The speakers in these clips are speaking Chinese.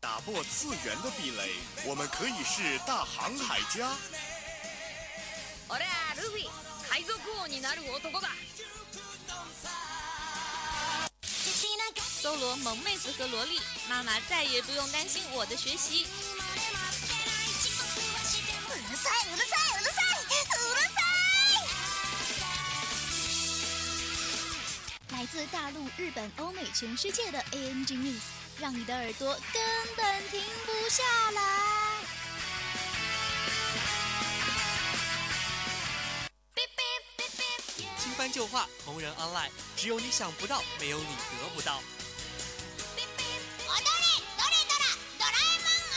打破次元的壁垒，我们可以是大航海家。俺はルフィ海賊王になる男だ搜罗萌妹子和萝莉，妈妈再也不用担心我的学习。うるさいうるさいうるさいうるさい！来自大陆、日本、欧美、全世界的 ANG News， 让你的耳朵根本停不下来。新番旧话，同人 online，只有你想不到，没有你得不到。踊れどれドラドラえもん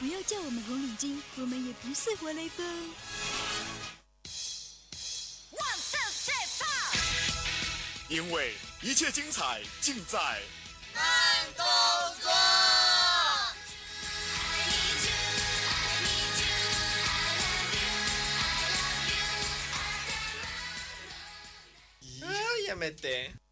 不要叫我们红领巾，我们也不是活雷锋。 因为一切精彩尽在慢动作。やめて。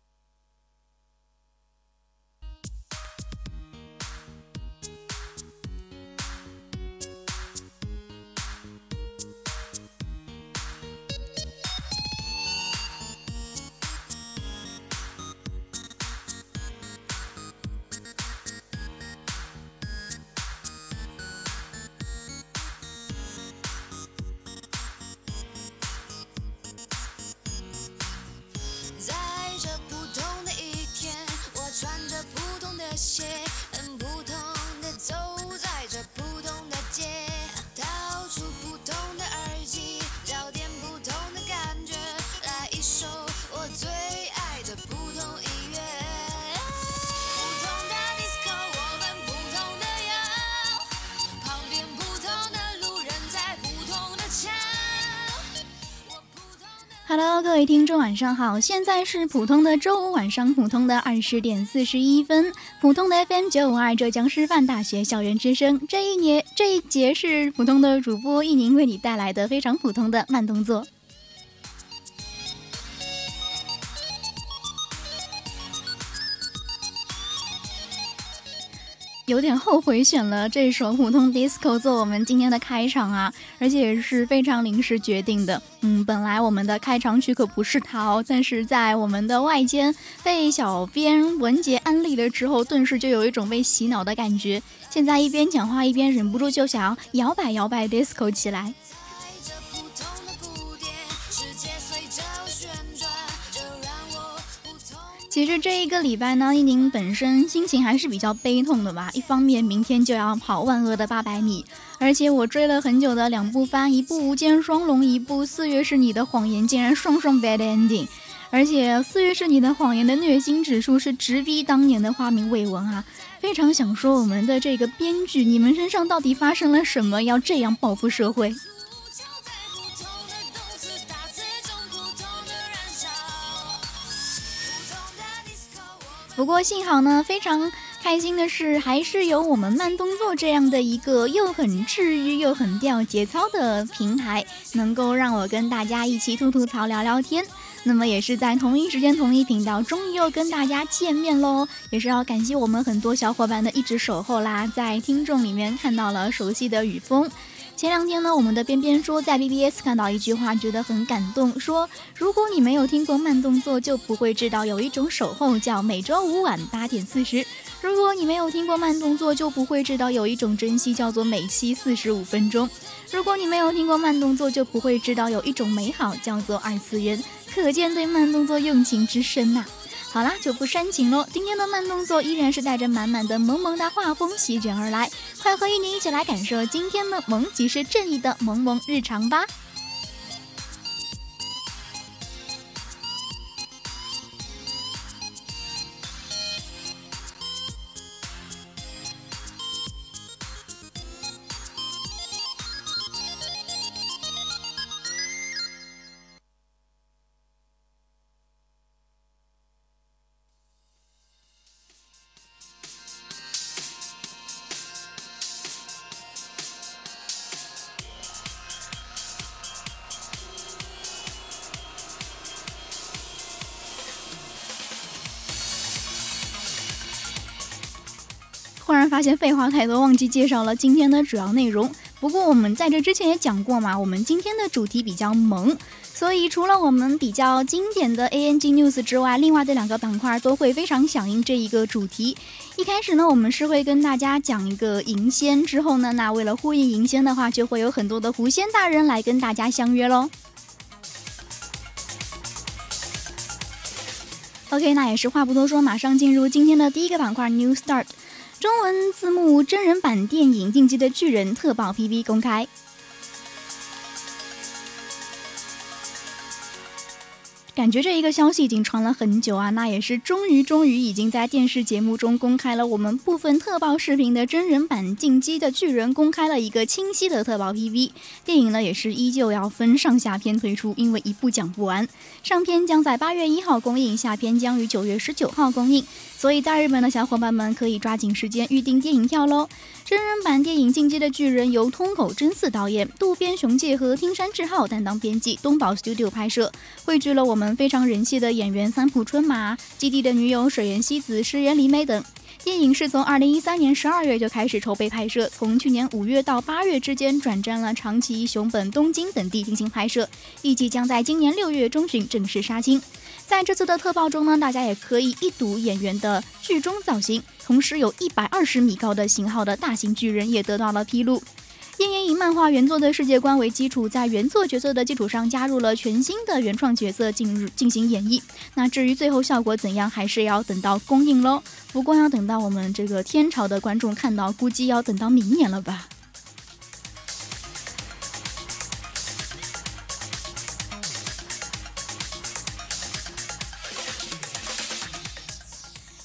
Hello，各位听众，晚上好！现在是普通的周五晚上，普通的二十点四十一分，普通的 FM 九五二浙江师范大学校园之声。这一年这一节是普通的主播一宁为你带来的非常普通的慢动作。有点后悔选了这首普通 disco 做我们今天的开场啊，而且也是非常临时决定的。嗯，本来我们的开场曲可不是它哦，但是在我们的外间被小编文杰安利了之后，顿时就有一种被洗脑的感觉。现在一边讲话一边忍不住就想要摇摆摇摆 disco 起来。其实这一个礼拜呢，一宁本身心情还是比较悲痛的吧。一方面明天就要跑万恶的八百米，而且我追了很久的两部番，一部《无间双龙》，一部《四月是你的谎言》，竟然双双 bad ending。而且《四月是你的谎言》的虐心指数是直逼当年的花名未闻啊！非常想说我们的这个编剧，你们身上到底发生了什么，要这样报复社会？不过幸好呢，非常开心的是，还是有我们慢动作这样的一个又很治愈又很掉节操的平台，能够让我跟大家一起吐吐槽、聊聊天。那么也是在同一时间、同一频道，终于又跟大家见面喽！也是要感谢我们很多小伙伴的一直守候啦，在听众里面看到了熟悉的雨峰。前两天呢，我们的边边说在 BBS 看到一句话，觉得很感动，说如果你没有听过慢动作，就不会知道有一种守候叫每周五晚八点四十；如果你没有听过慢动作，就不会知道有一种珍惜叫做每期四十五分钟；如果你没有听过慢动作，就不会知道有一种美好叫做二次元。可见对慢动作用情之深呐、好啦，就不煽情喽。今天的慢动作依然是带着满满的萌萌哒画风席卷而来，快和一宁一起来感受今天的萌即是正义的萌萌日常吧。发现废话太多，忘记介绍了今天的主要内容。不过我们在这之前也讲过嘛，我们今天的主题比较萌，所以除了我们比较经典的 ANG News 之外，另外的两个板块都会非常响应这一个主题。一开始呢，我们是会跟大家讲一个银仙，之后呢，那为了呼应银仙的话，就会有很多的狐仙大人来跟大家相约喽。OK，那也是话不多说，马上进入今天的第一个板块 New Start。中文字幕真人版电影《进击的巨人》特报 PV 公开。感觉这一个消息已经传了很久啊，那也是终于终于已经在电视节目中公开了我们部分特报视频的真人版《进击的巨人》，公开了一个清晰的特报 PV。电影呢也是依旧要分上下篇推出，因为一部讲不完。上篇将在八月一号公映，下篇将于九月十九号公映。所以大日本的小伙伴们可以抓紧时间预定电影票喽！真人版电影《进击的巨人》由通口真嗣导演，渡边雄介和听山智浩担当编辑，东宝 Studio 拍摄，汇聚了我们非常人气的演员三浦春马、基地的女友水原希子、石原里美等。电影是从二零一三年十二月就开始筹备拍摄，从去年五月到八月之间转战了长崎、熊本、东京等地进行拍摄，预计将在今年六月中旬正式杀青。在这次的特报中呢，大家也可以一睹演员的剧中造型，同时有一百二十米高的型号的大型巨人也得到了披露。电影以漫画原作的世界观为基础，在原作角色的基础上加入了全新的原创角色进入进行演绎。那至于最后效果怎样，还是要等到公映喽。不过要等到我们这个天朝的观众看到，估计要等到明年了吧。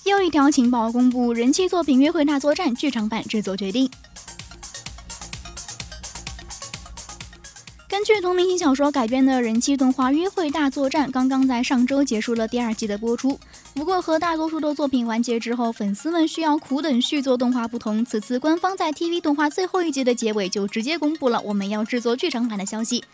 又一条情报公布，人气作品《约会大作战》剧场版制作决定。根据同名小说改编的人气动画《约会大作战》刚刚在上周结束了第二季的播出。不过和大多数的作品完结之后，粉丝们需要苦等续作动画不同，此次官方在 TV 动画最后一集的结尾就直接公布了我们要制作剧场版的消息。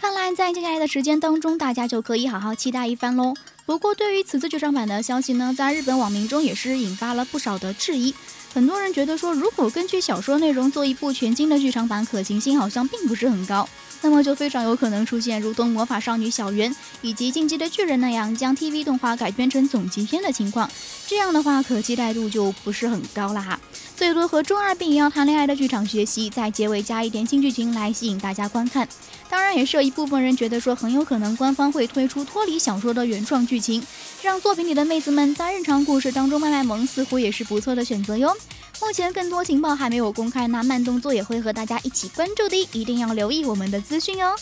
看来在接下来的时间当中，大家就可以好好期待一番喽。不过对于此次剧场版的消息呢，在日本网民中也是引发了不少的质疑。很多人觉得说，如果根据小说内容做一部全新的剧场版，可行性好像并不是很高。那么就非常有可能出现如同魔法少女小圆以及进击的巨人那样将 TV 动画改编成总集篇的情况，这样的话可期待度就不是很高了哈。最多和中二病一样谈恋爱的剧场学习，在结尾加一点新剧情来吸引大家观看。当然，也是有一部分人觉得说很有可能官方会推出脱离小说的原创剧情，让作品里的妹子们在日常故事当中卖卖萌，似乎也是不错的选择哟。目前更多情报还没有公开，那慢动作也会和大家一起关注的，一定要留意我们的资讯哦。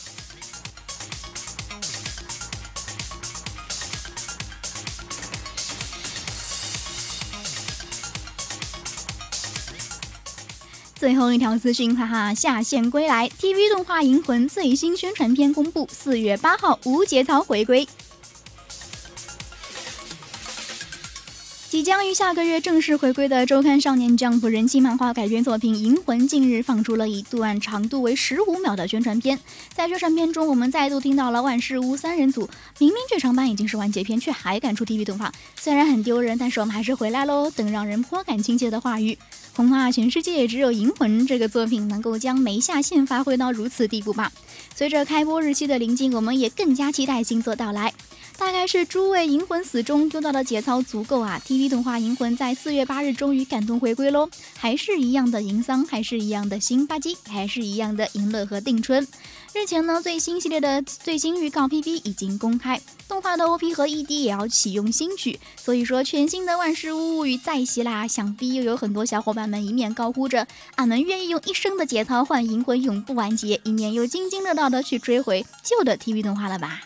最后一条资讯，哈哈，下线归来，TV 动画《银魂》最新宣传片公布，四月八号无节操回归。即将于下个月正式回归的周刊少年 Jump 人气漫画改编作品《银魂》近日放出了一段长度为十五秒的宣传片。在宣传片中，我们再度听到了万事屋三人组。明明剧场版已经是完结篇，却还敢出 TV 动画，虽然很丢人，但是我们还是回来喽。等让人颇感亲切的话语，恐怕全世界也只有《银魂》这个作品能够将没下线发挥到如此地步吧。随着开播日期的临近，我们也更加期待新作到来。大概是诸位银魂死忠丢到的节操足够啊！TV 动画《银魂》在四月八日终于感动回归喽，还是一样的银桑，还是一样的新吧唧，还是一样的银乐和定春。日前呢，最新系列的最新预告 PV 已经公开，动画的 OP 和 ED 也要启用新曲，所以说全新的万事屋物语再袭啦！想必又有很多小伙伴们一面高呼着“俺们愿意用一生的节操换银魂永不完结”，一面又津津乐道的去追回旧的 TV 动画了吧？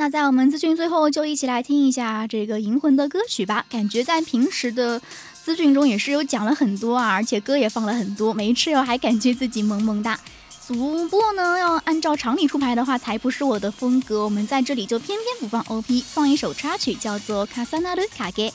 那在我们资讯最后，就一起来听一下这个《银魂》的歌曲吧。感觉在平时的资讯中也是有讲了很多啊，而且歌也放了很多，没吃药还感觉自己萌萌哒。不过呢，要按照常理出牌的话，才不是我的风格。我们在这里就偏偏不放 OP，放一首插曲，叫做《卡萨纳鲁卡给》。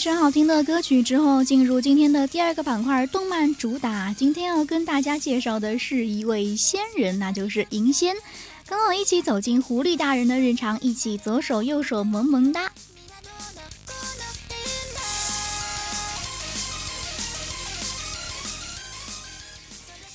首好听的歌曲之后，进入今天的第二个板块——动漫主打。今天要跟大家介绍的是一位仙人，那就是银仙。跟我一起走进狐狸大人的日常，一起左手右手萌萌哒。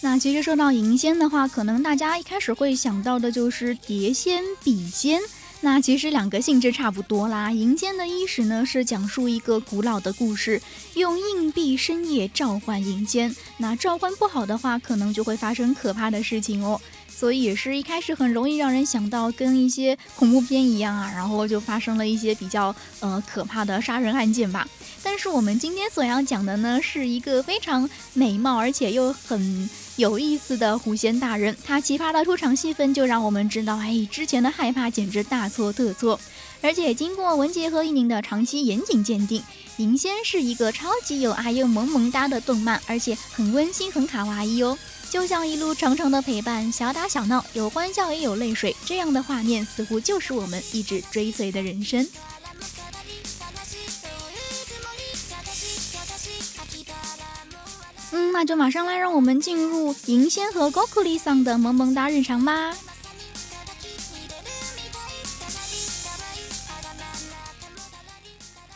那其实说到银仙的话，可能大家一开始会想到的就是碟仙、笔仙。那其实两个性质差不多啦。银间的伊始呢是讲述一个古老的故事，用硬币深夜召唤银间。那召唤不好的话，可能就会发生可怕的事情哦。所以也是一开始很容易让人想到跟一些恐怖片一样啊，然后就发生了一些比较呃可怕的杀人案件吧。但是我们今天所要讲的呢，是一个非常美貌而且又很。有意思的狐仙大人，他奇葩的出场戏份就让我们知道，哎，之前的害怕简直大错特错。而且经过文杰和一宁的长期严谨鉴定，银仙是一个超级有爱又萌萌哒的动漫，而且很温馨很卡哇伊哦，就像一路长长的陪伴，小打小闹，有欢笑也有泪水，这样的画面似乎就是我们一直追随的人生。嗯，那就马上来，让我们进入银仙和高库里桑的萌萌哒日常吧。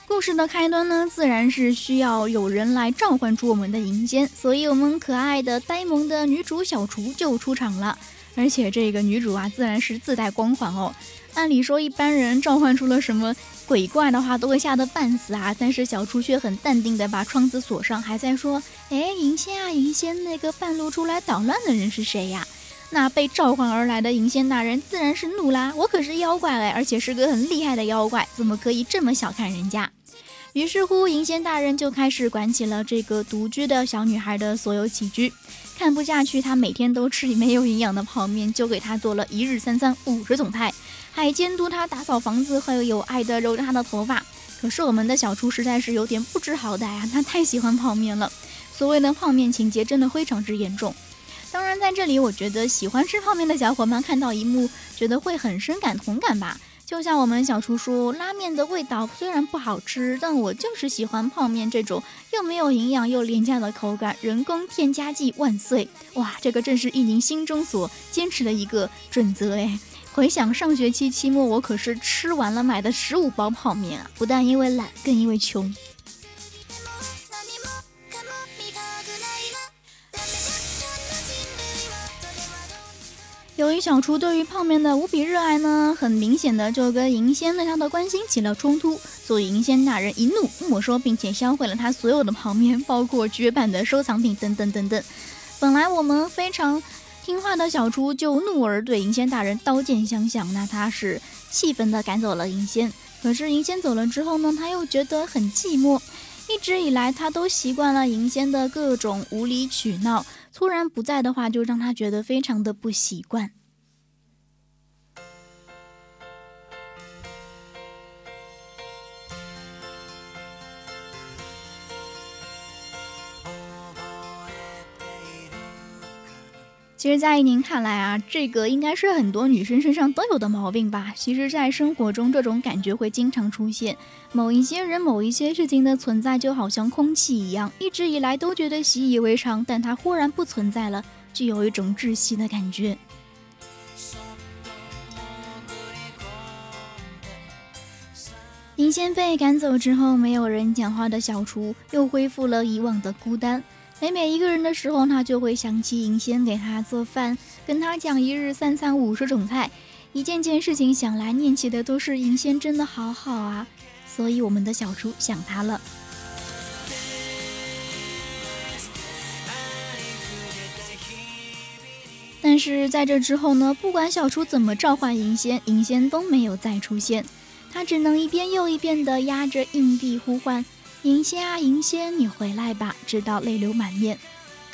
故事的开端呢，自然是需要有人来召唤出我们的银仙，所以我们可爱的呆萌的女主小厨就出场了。而且这个女主啊，自然是自带光环哦。按理说，一般人召唤出了什么？鬼怪的话都会吓得半死啊！但是小初却很淡定的把窗子锁上，还在说：“哎，银仙啊，银仙，那个半路出来捣乱的人是谁呀？”那被召唤而来的银仙大人自然是怒啦！我可是妖怪哎，而且是个很厉害的妖怪，怎么可以这么小看人家？于是乎，银仙大人就开始管起了这个独居的小女孩的所有起居。看不下去，他每天都吃没有营养的泡面，就给她做了一日三餐五十种菜。还监督他打扫房子，还有有爱的揉着他的头发。可是我们的小厨实在是有点不知好歹啊，他太喜欢泡面了。所谓的泡面情节真的非常之严重。当然，在这里我觉得喜欢吃泡面的小伙伴看到一幕，觉得会很深感同感吧。就像我们小厨说，拉面的味道虽然不好吃，但我就是喜欢泡面这种又没有营养又廉价的口感。人工添加剂万岁！哇，这个正是一宁心中所坚持的一个准则哎。回想上学期期末，我可是吃完了买的十五包泡面啊！不但因为懒，更因为穷。由于小厨对于泡面的无比热爱呢，很明显的就跟银仙对他的关心起了冲突，所以银仙大人一怒没收并且销毁了他所有的泡面，包括绝版的收藏品等等等等。本来我们非常。听话的小厨就怒而对银仙大人刀剑相向，那他是气愤的赶走了银仙。可是银仙走了之后呢，他又觉得很寂寞。一直以来，他都习惯了银仙的各种无理取闹，突然不在的话，就让他觉得非常的不习惯。其实，在您看来啊，这个应该是很多女生身上都有的毛病吧？其实，在生活中，这种感觉会经常出现。某一些人、某一些事情的存在，就好像空气一样，一直以来都觉得习以为常，但它忽然不存在了，就有一种窒息的感觉。银仙被赶走之后，没有人讲话的小厨又恢复了以往的孤单。每每一个人的时候，他就会想起银仙给他做饭，跟他讲一日三餐五十种菜，一件件事情想来念起的都是银仙真的好好啊，所以我们的小厨想他了。但是在这之后呢，不管小厨怎么召唤银仙，银仙都没有再出现，他只能一遍又一遍地压着硬币呼唤。银仙啊，银仙，你回来吧！直到泪流满面，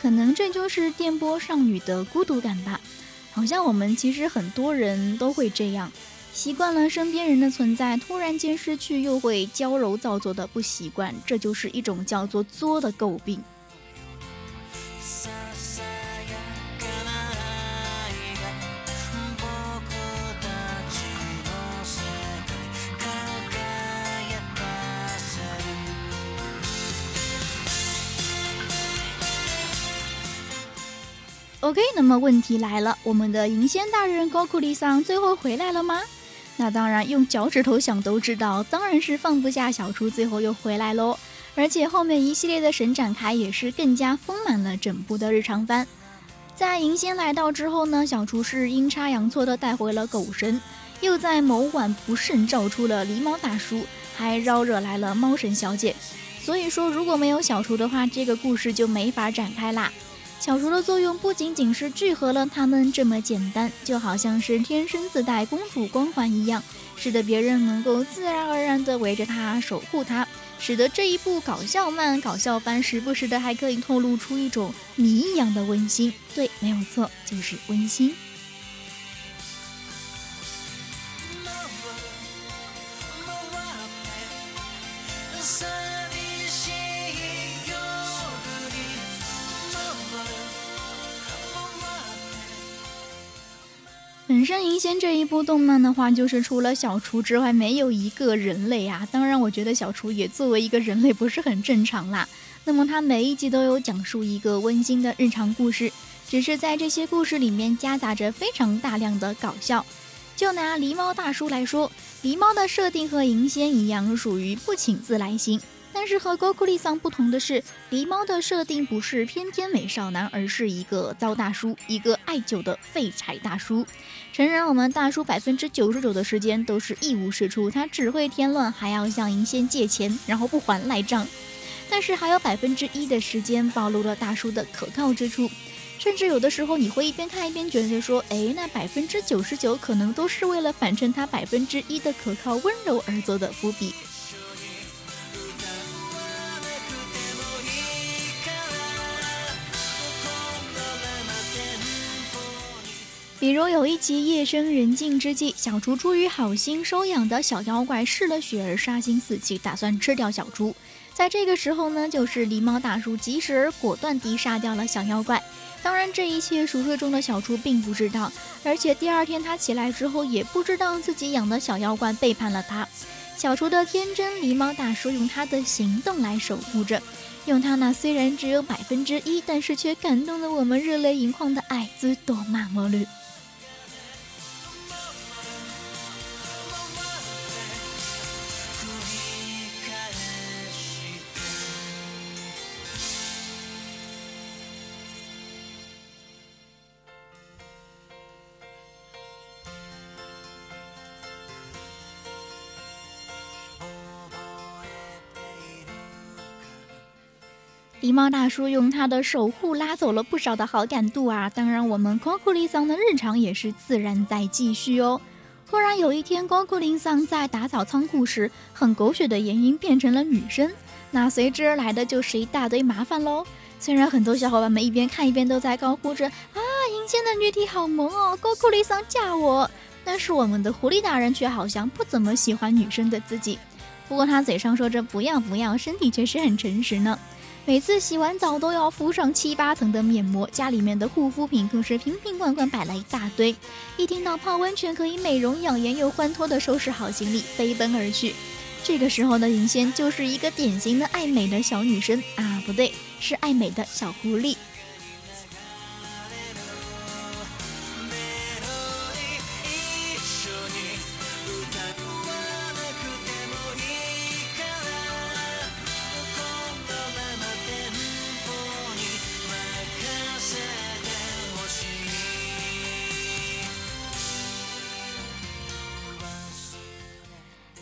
可能这就是电波少女的孤独感吧。好像我们其实很多人都会这样，习惯了身边人的存在，突然间失去，又会娇柔造作的不习惯，这就是一种叫做作的诟病。OK，那么问题来了，我们的银仙大人高库里桑最后回来了吗？那当然，用脚趾头想都知道，当然是放不下小厨，最后又回来喽。而且后面一系列的神展开也是更加丰满了整部的日常番。在银仙来到之后呢，小厨是阴差阳错的带回了狗神，又在某晚不慎召出了狸猫大叔，还招惹来了猫神小姐。所以说，如果没有小厨的话，这个故事就没法展开啦。小厨的作用不仅仅是聚合了他们这么简单，就好像是天生自带公主光环一样，使得别人能够自然而然地围着他守护他，使得这一部搞笑漫、搞笑番时不时的还可以透露出一种谜一样的温馨。对，没有错，就是温馨。《银仙》这一部动漫的话，就是除了小厨之外，没有一个人类啊。当然，我觉得小厨也作为一个人类不是很正常啦。那么，他每一集都有讲述一个温馨的日常故事，只是在这些故事里面夹杂着非常大量的搞笑。就拿狸猫大叔来说，狸猫的设定和银仙一样，属于不请自来型。但是和高库利桑不同的是，狸猫的设定不是翩翩美少男，而是一个糟大叔，一个爱酒的废柴大叔。诚然，我们大叔百分之九十九的时间都是一无是处，他只会添乱，还要向银仙借钱，然后不还赖账。但是还有百分之一的时间暴露了大叔的可靠之处，甚至有的时候你会一边看一边觉得说，哎，那百分之九十九可能都是为了反衬他百分之一的可靠温柔而做的伏笔。比如有一集夜深人静之际，小厨出于好心收养的小妖怪嗜了血而杀心四起，打算吃掉小厨。在这个时候呢，就是狸猫大叔及时而果断地杀掉了小妖怪。当然，这一切熟睡中的小厨并不知道，而且第二天他起来之后也不知道自己养的小妖怪背叛了他。小厨的天真，狸猫大叔用他的行动来守护着，用他那虽然只有百分之一，但是却感动了我们热泪盈眶的爱，滋多玛魔绿。狸猫大叔用他的守护拉走了不少的好感度啊！当然，我们光库里桑的日常也是自然在继续哦。突然有一天，光库林桑在打扫仓库时，很狗血的原因变成了女生，那随之而来的就是一大堆麻烦喽。虽然很多小伙伴们一边看一边都在高呼着啊，银仙的女体好萌哦，光库里桑嫁我，但是我们的狐狸大人却好像不怎么喜欢女生的自己。不过他嘴上说着不要不要，身体却是很诚实呢。每次洗完澡都要敷上七八层的面膜，家里面的护肤品更是瓶瓶罐罐摆了一大堆。一听到泡温泉可以美容养颜又欢脱的收拾好行李飞奔而去。这个时候的银仙就是一个典型的爱美的小女生啊，不对，是爱美的小狐狸。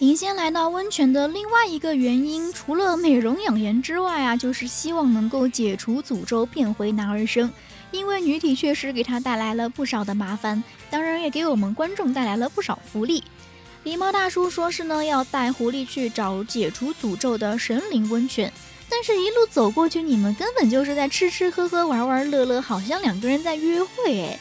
银仙来到温泉的另外一个原因，除了美容养颜之外啊，就是希望能够解除诅咒，变回男儿身。因为女体确实给他带来了不少的麻烦，当然也给我们观众带来了不少福利。狸猫大叔说是呢，要带狐狸去找解除诅咒的神灵温泉，但是一路走过去，你们根本就是在吃吃喝喝、玩玩乐乐，好像两个人在约会诶。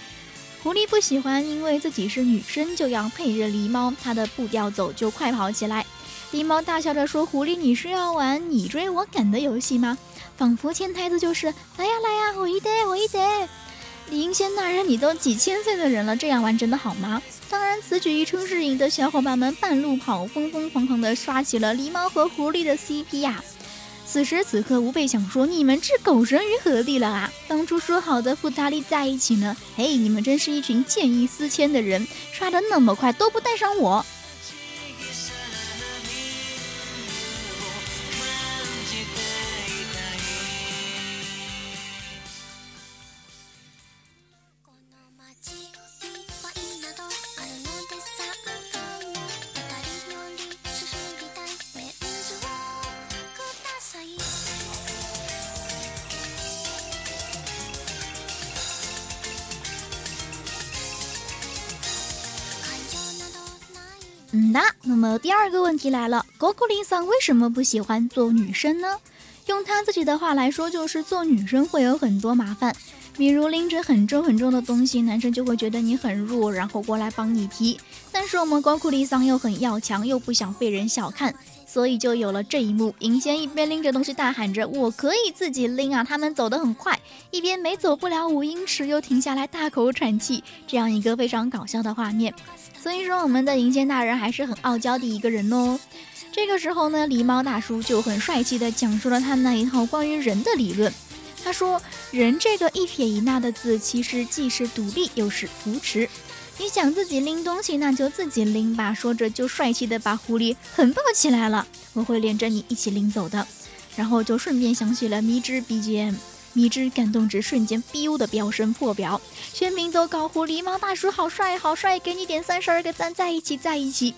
狐狸不喜欢，因为自己是女生，就要配着狸猫，它的步调走就快跑起来。狸猫大笑着说：“狐狸，你是要玩你追我赶的游戏吗？仿佛潜台词就是来呀来呀，我一得我一得。”银仙大人，你都几千岁的人了，这样玩真的好吗？当然，此举一出是引得小伙伴们半路跑，疯疯狂狂地刷起了狸猫和狐狸的 CP 呀。此时此刻，吾辈想说，你们置狗神于何地了啊？当初说好的富达利在一起呢？嘿，你们真是一群见异思迁的人，刷的那么快都不带上我。嗯的，那么第二个问题来了，高库林桑为什么不喜欢做女生呢？用他自己的话来说，就是做女生会有很多麻烦，比如拎着很重很重的东西，男生就会觉得你很弱，然后过来帮你提。但是我们高库林桑又很要强，又不想被人小看，所以就有了这一幕：银仙一边拎着东西大喊着“我可以自己拎啊”，他们走得很快，一边没走不了五英尺又停下来大口喘气，这样一个非常搞笑的画面。所以说，我们的银仙大人还是很傲娇的一个人哦。这个时候呢，狸猫大叔就很帅气地讲述了他那一套关于人的理论。他说：“人这个一撇一捺的字，其实既是独立又是扶持。你想自己拎东西，那就自己拎吧。”说着就帅气的把狐狸横抱起来了。我会连着你一起拎走的。然后就顺便响起了迷之 BGM。迷之感动值瞬间 biu 的飙升破表，全民都搞狐狸猫大叔好帅好帅，给你点三十二个赞，在一起在一起。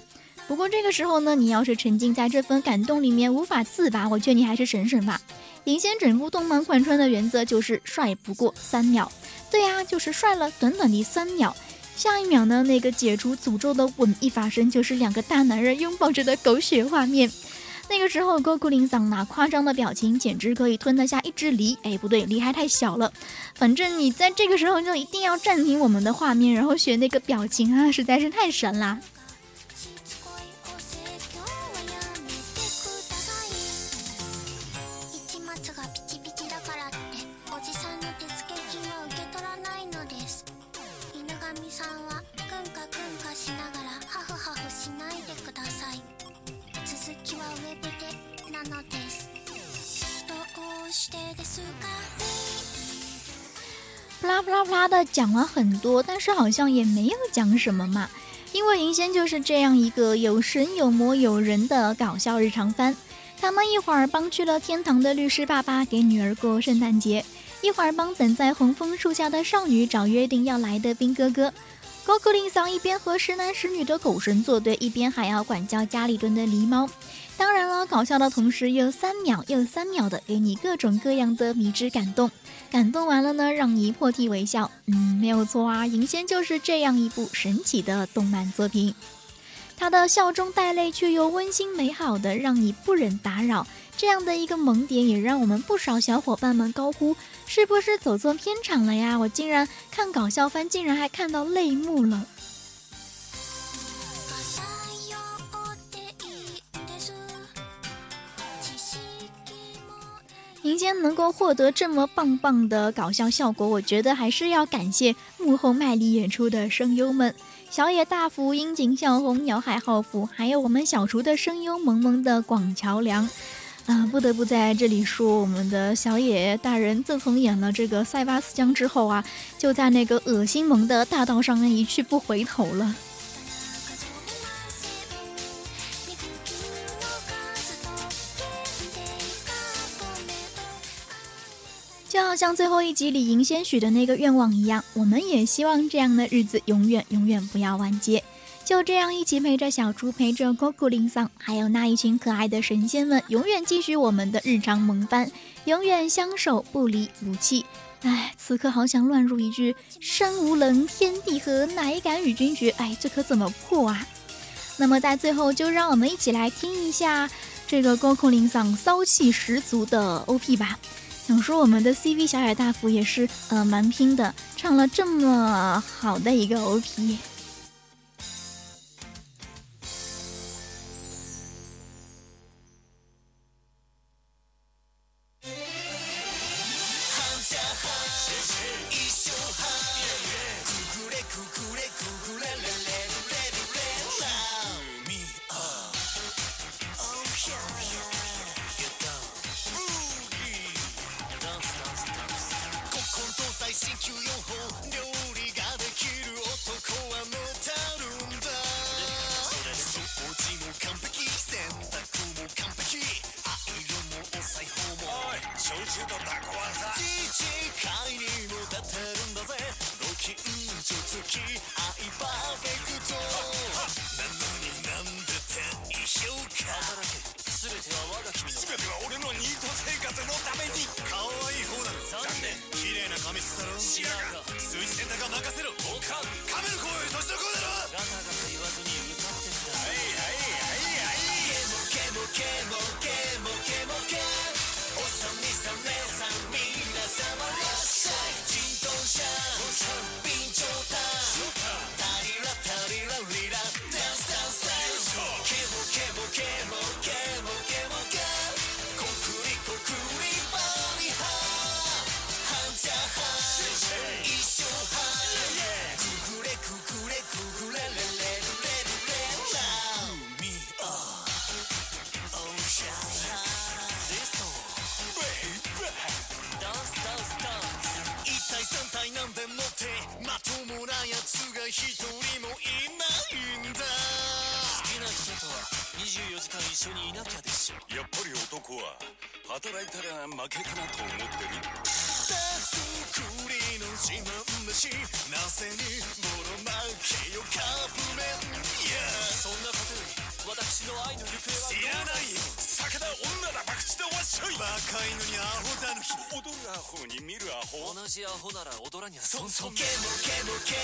不过这个时候呢，你要是沉浸在这份感动里面无法自拔，我劝你还是省省吧。领先整部动漫贯穿的原则就是帅不过三秒，对呀，就是帅了短短的三秒。下一秒呢，那个解除诅咒的吻一发生，就是两个大男人拥抱着的狗血画面。那个时候，高古林桑那夸张的表情，简直可以吞得下一只梨。哎，不对，梨还太小了。反正你在这个时候就一定要暂停我们的画面，然后学那个表情啊，实在是太神啦！啪啦啪啦啪啦的讲了很多，但是好像也没有讲什么嘛。因为银仙就是这样一个有神有魔有人的搞笑日常番。他们一会儿帮去了天堂的律师爸爸给女儿过圣诞节，一会儿帮等在红枫树下的少女找约定要来的兵哥哥。高克林桑一边和十男十女的狗神作对，一边还要管教家里蹲的狸猫。当然了，搞笑的同时又三秒又三秒的给你各种各样的迷之感动，感动完了呢，让你破涕为笑。嗯，没有错啊，银仙就是这样一部神奇的动漫作品。他的笑中带泪却又温馨美好的，让你不忍打扰。这样的一个萌点，也让我们不少小伙伴们高呼：“是不是走错片场了呀？”我竟然看搞笑番，竟然还看到泪目了。民间能够获得这么棒棒的搞笑效果，我觉得还是要感谢幕后卖力演出的声优们：小野大辅、樱井孝宏、鸟海浩辅，还有我们小厨的声优萌萌的广桥凉。啊，不得不在这里说，我们的小野大人自从演了这个塞巴斯江之后啊，就在那个恶心萌的大道上一去不回头了。就像最后一集里银仙许的那个愿望一样，我们也希望这样的日子永远永远不要完结。就这样一起陪着小猪，陪着 Coco 林桑，还有那一群可爱的神仙们，永远继续我们的日常萌番，永远相守不离不弃。哎，此刻好想乱入一句“山无棱，天地合，乃敢与君绝”。哎，这可怎么破啊？那么在最后，就让我们一起来听一下这个 Coco 林桑骚气十足的 OP 吧。想说我们的 cv 小野大福也是呃蛮拼的唱了这么好的一个 op 焼酎とタコはさ地界にも立てるんだぜご近所付きアイパーフェクトなのになんで低評価働け全ては我が君の全ては俺のニート生活のために可愛い方だ残念綺麗な髪質だろ白髪水洗だが任せろおかんカメの声より年の声だろガタガタ言わずに歌ってくださいはいはいはいケモケモケモケモケモケモケさん皆様いらっしゃい一人もいないんだ。好きな人とは24時間一緒にいなきゃでしょ。やっぱり男は働いたら負けかなと思ってる。手作りの自慢だしなぜにボロ負けよカップ麺いや。そんなことより私の愛の行方は。いらないよ。酒だ女だ博打だわっしょい若いのにアホだぬき踊るアホに見るアホ同じアホなら踊らにゃそんそんケモケモケ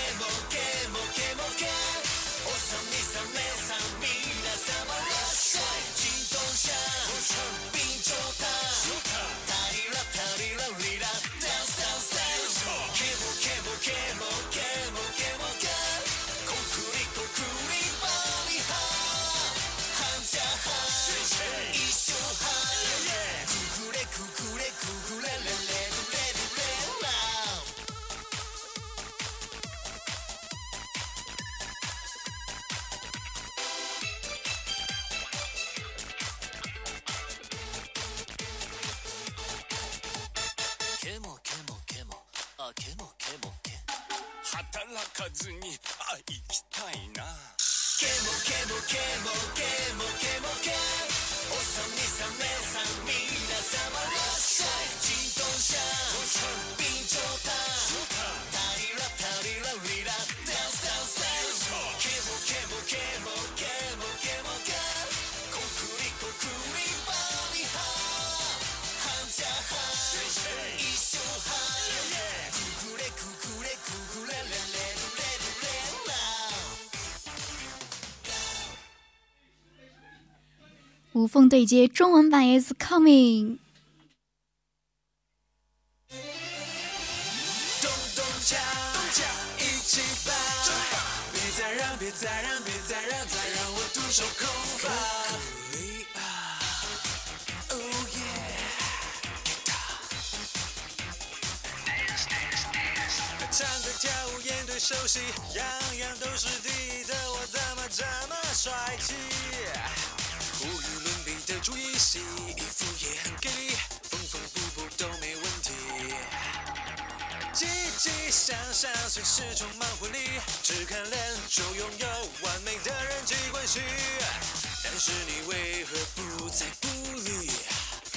无缝对接中文版 is coming。咚咚锵，咚锵，一起吧，别再让，别再让，别再让，再让我独守空房。唱歌跳舞演对手戏，样样都是第一的我，怎么这么帅气？洗衣服也很给力，缝缝补补都没问题。积极向上，随时充满活力，只看脸就拥有完美的人际关系。但是你为何不在鼓里？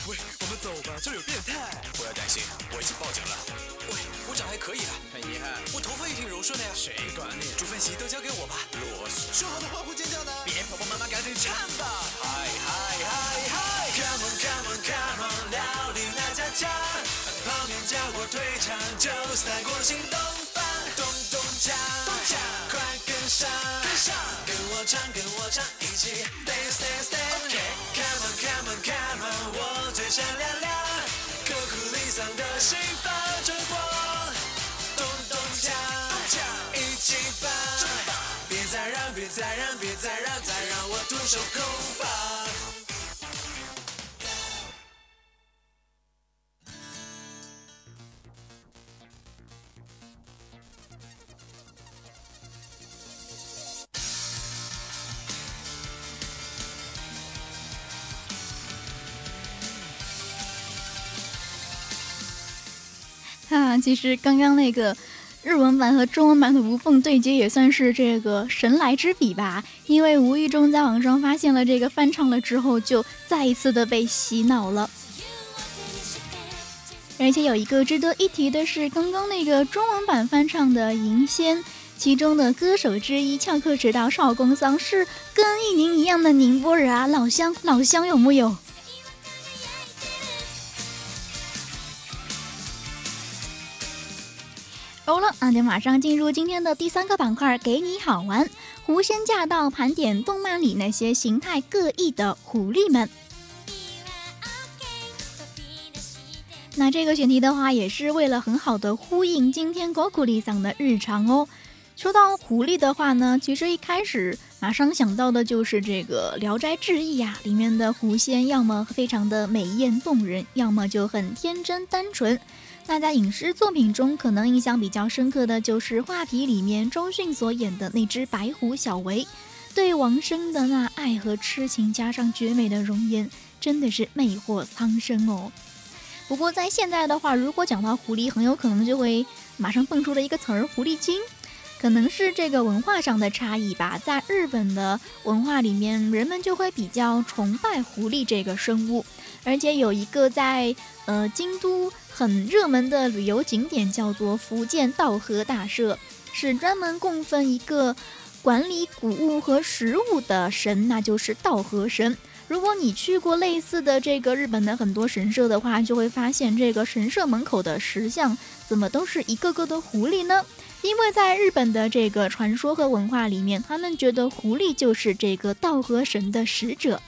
喂，我们走吧，这有变态。不要担心，我已经报警了。长还可以的，很遗憾，我头发也挺柔顺的呀。谁管你，煮饭席都交给我吧。啰嗦，说好的欢呼尖叫呢？别婆婆妈妈，赶紧唱吧！嗨嗨嗨嗨，Come on Come on Come on，料理那家家，泡面加火腿长，就赛过新东方。咚咚锵，咚锵，快跟上，跟上，跟我唱，跟我唱，一起 dance dance dance。OK，Come on Come on Come on，我最闪亮亮，刻苦练嗓的心发着光。咚咚锵，锵一起吧！别再让，别再让，别再让，再让我独守空房。啊，其实刚刚那个日文版和中文版的无缝对接也算是这个神来之笔吧，因为无意中在网上发现了这个翻唱了之后，就再一次的被洗脑了。而且有一个值得一提的是，刚刚那个中文版翻唱的《银仙》，其中的歌手之一翘课迟到少宫桑是跟一宁一样的宁波人啊，老乡老乡有木有？好了，那就马上进入今天的第三个板块，给你好玩。狐仙驾到，盘点动漫里那些形态各异的狐狸们。那这个选题的话，也是为了很好的呼应今天高库里桑的日常哦。说到狐狸的话呢，其实一开始马上想到的就是这个《聊斋志异》呀，里面的狐仙要么非常的美艳动人，要么就很天真单纯。那在影视作品中，可能印象比较深刻的就是《画皮》里面周迅所演的那只白狐小维，对王生的那爱和痴情，加上绝美的容颜，真的是魅惑苍生哦。不过在现在的话，如果讲到狐狸，很有可能就会马上蹦出了一个词儿“狐狸精”，可能是这个文化上的差异吧。在日本的文化里面，人们就会比较崇拜狐狸这个生物，而且有一个在呃京都很热门的旅游景点叫做福建道和大社，是专门供奉一个管理谷物和食物的神，那就是道和神。如果你去过类似的这个日本的很多神社的话，就会发现这个神社门口的石像怎么都是一个个的狐狸呢？因为在日本的这个传说和文化里面，他们觉得狐狸就是这个道和神的使者。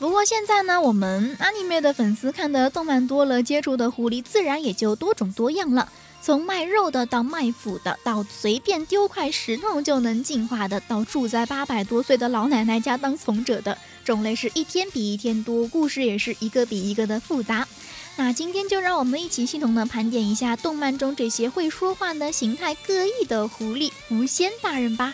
不过现在呢，我们 anime 的粉丝看的动漫多了，接触的狐狸自然也就多种多样了。从卖肉的到卖腐的，到随便丢块石头就能进化的，到住在八百多岁的老奶奶家当从者的种类是一天比一天多，故事也是一个比一个的复杂。那今天就让我们一起系统的盘点一下动漫中这些会说话的形态各异的狐狸狐仙大人吧。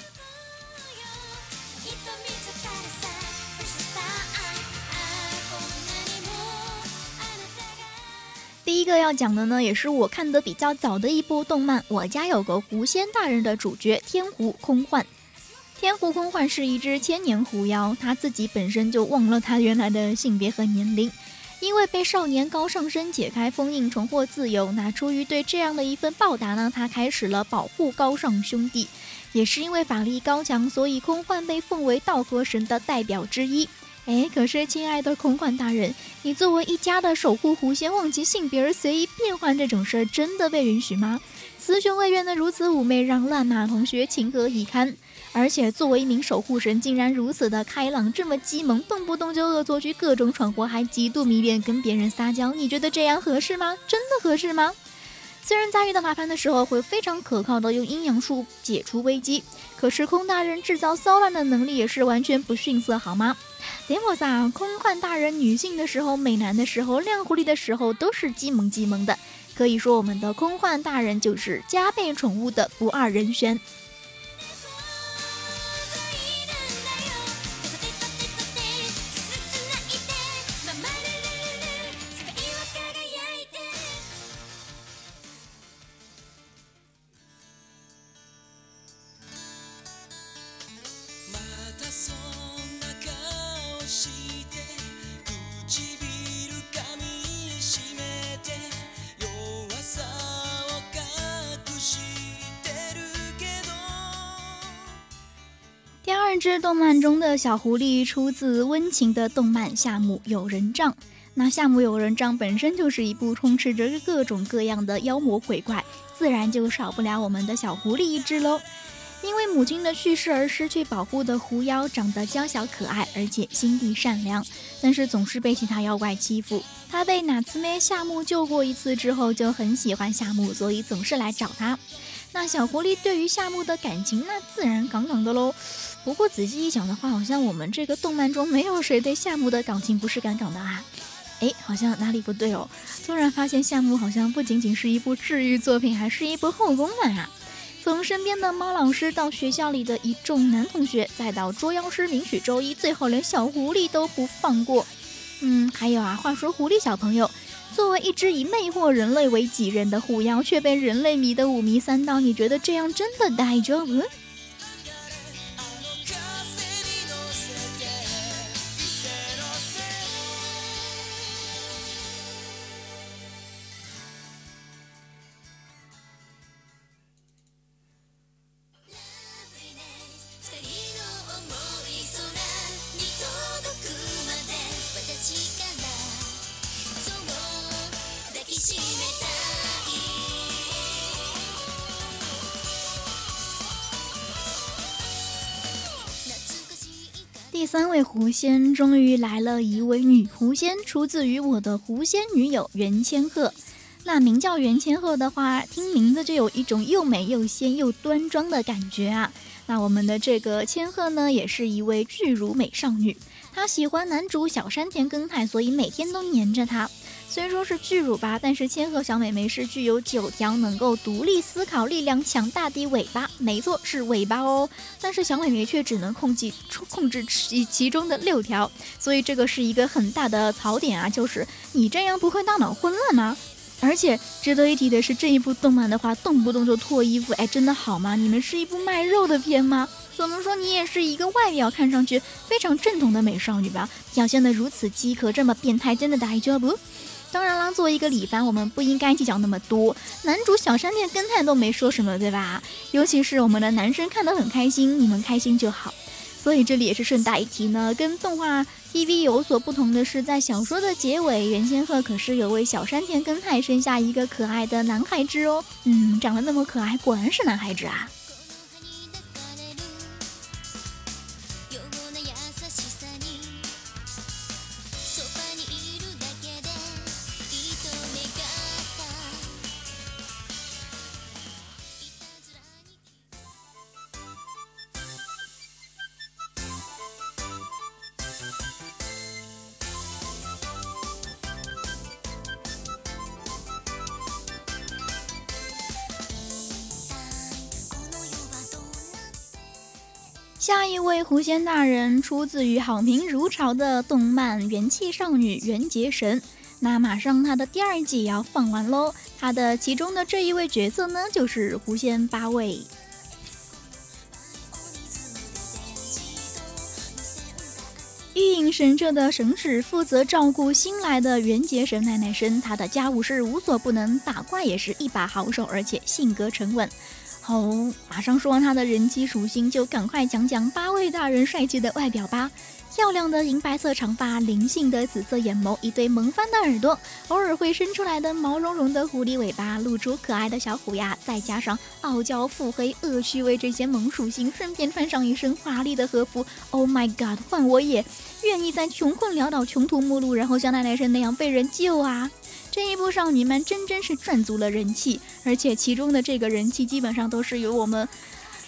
第一个要讲的呢，也是我看的比较早的一部动漫《我家有个狐仙大人》的主角天狐空幻。天狐空幻是一只千年狐妖，他自己本身就忘了他原来的性别和年龄，因为被少年高上身解开封印，重获自由。那出于对这样的一份报答呢，他开始了保护高尚兄弟。也是因为法力高强，所以空幻被奉为道和神的代表之一。哎，可是亲爱的空幻大人，你作为一家的守护狐仙，忘记性别而随意变换这种事儿，真的被允许吗？雌雄未变的如此妩媚，让乱马同学情何以堪？而且作为一名守护神，竟然如此的开朗，这么激萌，动不动就恶作剧，各种闯祸，还极度迷恋跟别人撒娇，你觉得这样合适吗？真的合适吗？虽然在遇到麻烦的时候会非常可靠的用阴阳术解除危机，可是空大人制造骚乱的能力也是完全不逊色，好吗？点我撒，空幻大人女性的时候、美男的时候、亮狐狸的时候都是激萌激萌的，可以说我们的空幻大人就是加倍宠物的不二人选。二只动漫中的小狐狸出自温情的动漫《夏目友人帐》。那《夏目友人帐》本身就是一部充斥着各种各样的妖魔鬼怪，自然就少不了我们的小狐狸一只喽。因为母亲的去世而失去保护的狐妖，长得娇小可爱，而且心地善良，但是总是被其他妖怪欺负。他被哪次咩夏目救过一次之后，就很喜欢夏目，所以总是来找他。那小狐狸对于夏目的感情，那自然杠杠的喽。不过仔细一想的话，好像我们这个动漫中没有谁对夏木的感情不是杠杠的啊。哎，好像哪里不对哦。突然发现夏木好像不仅仅是一部治愈作品，还是一部后宫漫啊。从身边的猫老师到学校里的一众男同学，再到捉妖师名曲周一，最后连小狐狸都不放过。嗯，还有啊，话说狐狸小朋友，作为一只以魅惑人类为己任的狐妖，却被人类迷得五迷三道，你觉得这样真的大丈夫？仙终于来了，一位女狐仙，出自于我的狐仙女友袁千鹤。那名叫袁千鹤的话，听名字就有一种又美又仙又端庄的感觉啊。那我们的这个千鹤呢，也是一位巨乳美少女，她喜欢男主小山田耕太，所以每天都黏着他。虽说是巨乳吧，但是千鹤小美眉是具有九条能够独立思考、力量强大的尾巴，没错，是尾巴哦。但是小美眉却只能控制控制其其中的六条，所以这个是一个很大的槽点啊，就是你这样不会大脑混乱吗？而且值得一提的是，这一部动漫的话，动不动就脱衣服，哎，真的好吗？你们是一部卖肉的片吗？怎么说你也是一个外表看上去非常正统的美少女吧？表现的如此饥渴，这么变态，真的大丈夫？当然啦，作为一个李番，我们不应该计较那么多。男主小山田耕太都没说什么，对吧？尤其是我们的男生看得很开心，你们开心就好。所以这里也是顺带一提呢，跟动画 TV 有所不同的是，在小说的结尾，袁千鹤可是有为小山田耕太生下一个可爱的男孩子哦。嗯，长得那么可爱，果然是男孩子啊。狐仙大人出自于好评如潮的动漫《元气少女缘结神》，那马上他的第二季要放完喽。他的其中的这一位角色呢，就是狐仙八位。御影神社的神使负责照顾新来的元结神奶奶生，他的家务事无所不能，打怪也是一把好手，而且性格沉稳。好，马上说完他的人机属性，就赶快讲讲八位大人帅气的外表吧。漂亮的银白色长发，灵性的紫色眼眸，一对萌翻的耳朵，偶尔会伸出来的毛茸茸的狐狸尾巴，露出可爱的小虎牙，再加上傲娇、腹黑、恶趣味这些萌属性，顺便穿上一身华丽的和服。Oh my god，换我也愿意在穷困潦倒、穷途末路，然后像奈奈生那样被人救啊！这一部少女们真真是赚足了人气，而且其中的这个人气基本上都是由我们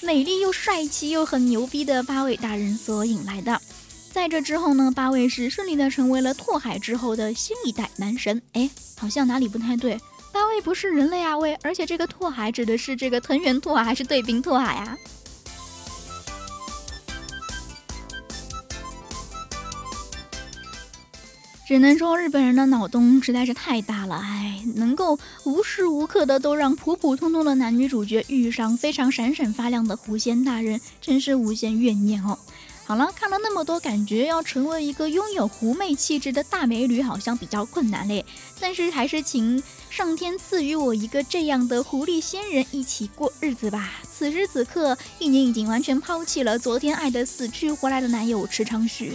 美丽又帅气又很牛逼的八位大人所引来的。在这之后呢，八位是顺利的成为了拓海之后的新一代男神。哎，好像哪里不太对，八位不是人类啊喂，而且这个拓海指的是这个藤原拓海还是对兵拓海啊？只能说日本人的脑洞实在是太大了，哎，能够无时无刻的都让普普通通的男女主角遇上非常闪闪发亮的狐仙大人，真是无限怨念哦。好了，看了那么多，感觉要成为一个拥有狐媚气质的大美女，好像比较困难嘞。但是还是请上天赐予我一个这样的狐狸仙人一起过日子吧。此时此刻，一年已经完全抛弃了昨天爱的死去活来的男友池昌旭。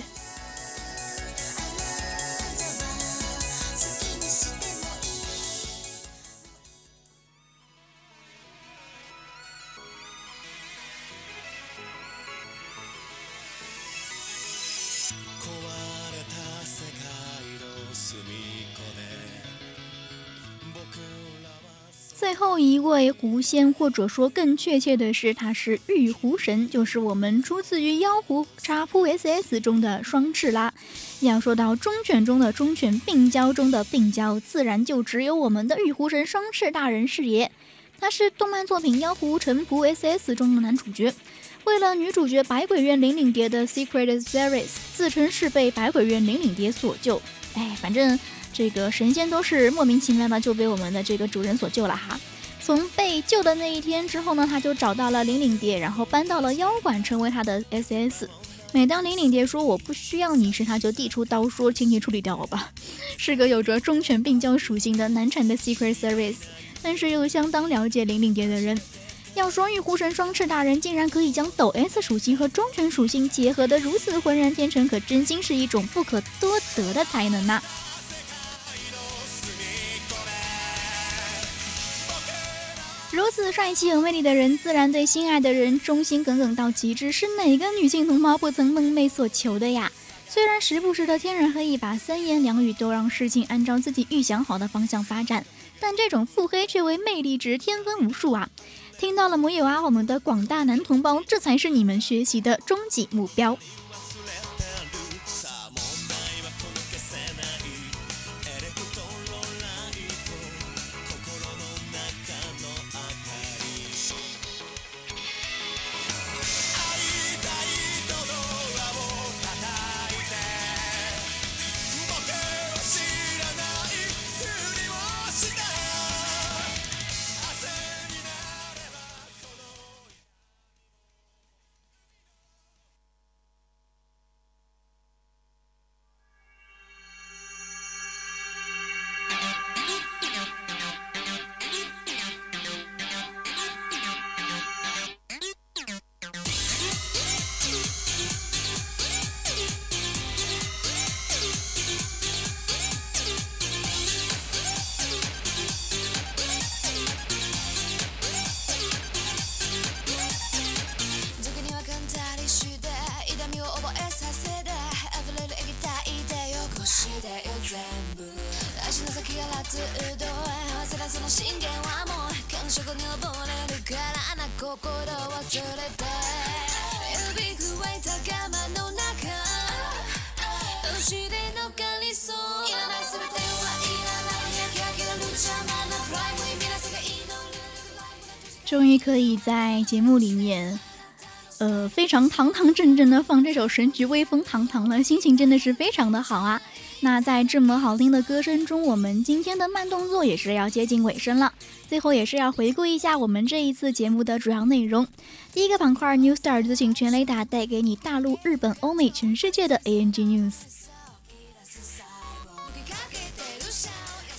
后一位狐仙，或者说更确切的是，他是玉狐神，就是我们出自于妖狐查扑 SS 中的双翅啦。要说到忠犬中的忠犬，病娇中的病娇，自然就只有我们的玉狐神双翅大人是也。他是动漫作品《妖狐臣仆 SS》中的男主角，为了女主角百鬼院灵领蝶的 Secret Series，自称是被百鬼院灵领蝶所救。哎，反正。这个神仙都是莫名其妙的就被我们的这个主人所救了哈。从被救的那一天之后呢，他就找到了灵领蝶，然后搬到了妖馆，成为他的 SS。每当灵领蝶说我不需要你时，他就递出刀说：“请你处理掉我吧。”是个有着忠犬病娇属性的难缠的 Secret Service，但是又相当了解灵领蝶的人。要说玉狐神双翅大人竟然可以将抖 S 属性和忠犬属性结合得如此浑然天成，可真心是一种不可多得的才能呐。如此帅气有魅力的人，自然对心爱的人忠心耿耿到极致，是哪个女性同胞不曾梦寐所求的呀？虽然时不时的天人合一把，三言两语都让事情按照自己预想好的方向发展，但这种腹黑却为魅力值添分无数啊！听到了没有啊，我们的广大男同胞，这才是你们学习的终极目标。可以在节目里面，呃，非常堂堂正正的放这首《神曲威风堂堂》了，心情真的是非常的好啊！那在这么好听的歌声中，我们今天的慢动作也是要接近尾声了。最后也是要回顾一下我们这一次节目的主要内容。第一个板块 New Star 资讯全雷达带给你大陆、日本、欧美、全世界的 ANG News。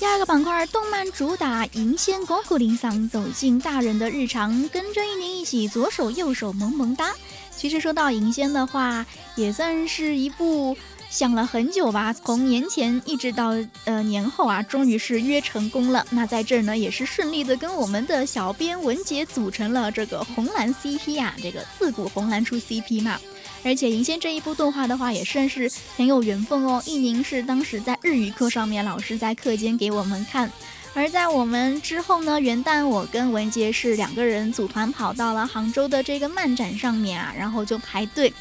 第二个板块动漫主打银仙 Goku 铃嗓走进大人的日常，跟着一年一起左手右手萌萌哒。其实说到银仙的话，也算是一部。想了很久吧，从年前一直到呃年后啊，终于是约成功了。那在这儿呢，也是顺利的跟我们的小编文杰组成了这个红蓝 CP 啊，这个自古红蓝出 CP 嘛。而且银仙这一部动画的话，也算是很有缘分哦。一宁是当时在日语课上面，老师在课间给我们看，而在我们之后呢，元旦我跟文杰是两个人组团跑到了杭州的这个漫展上面啊，然后就排队。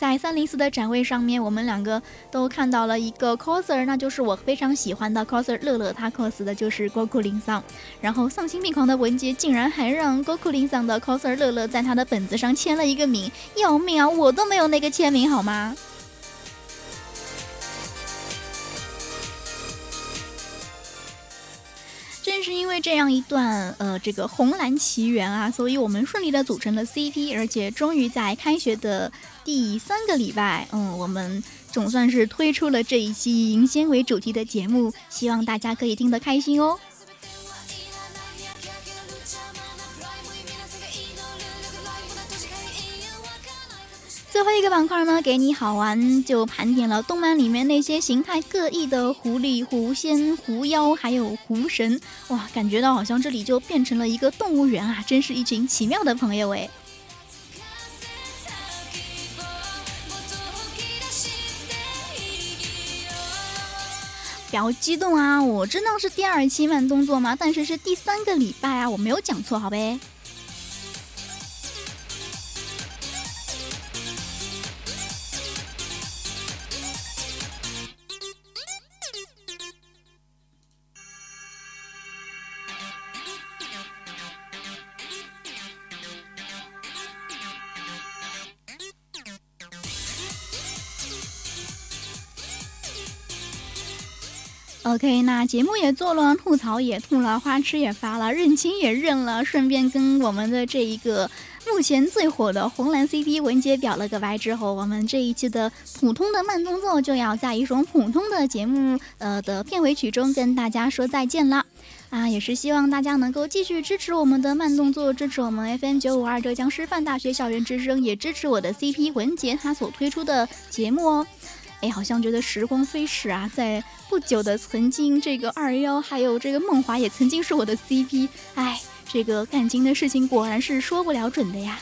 在三零四的展位上面，我们两个都看到了一个 coser，那就是我非常喜欢的 coser 乐乐，他 cos 的就是 Goku 林桑。然后丧心病狂的文杰竟然还让 Goku 林桑的 coser 乐乐在他的本子上签了一个名，要命啊！我都没有那个签名好吗？正是因为这样一段呃这个红蓝奇缘啊，所以我们顺利的组成了 CP，而且终于在开学的第三个礼拜，嗯，我们总算是推出了这一期以银仙为主题的节目，希望大家可以听得开心哦。最后一个板块呢，给你好玩，就盘点了动漫里面那些形态各异的狐狸、狐仙、狐妖，还有狐神。哇，感觉到好像这里就变成了一个动物园啊！真是一群奇妙的朋友哎。不要激动啊！我知道是第二期慢动作嘛，但是是第三个礼拜啊，我没有讲错，好呗。OK，那节目也做了，吐槽也吐了，花痴也发了，认亲也认了，顺便跟我们的这一个目前最火的红蓝 CP 文杰表了个白之后，我们这一期的普通的慢动作就要在一首普通的节目呃的片尾曲中跟大家说再见了啊！也是希望大家能够继续支持我们的慢动作，支持我们 FM 九五二浙江师范大学校园之声，也支持我的 CP 文杰他所推出的节目哦。哎，好像觉得时光飞逝啊，在不久的曾经，这个二幺还有这个梦华也曾经是我的 CP。哎，这个感情的事情果然是说不了准的呀。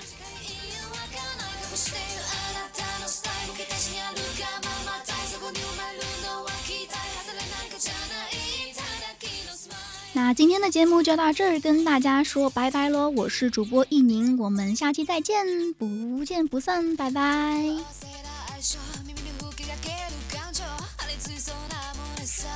那今天的节目就到这儿，跟大家说拜拜喽！我是主播一宁，我们下期再见，不见不散，拜拜。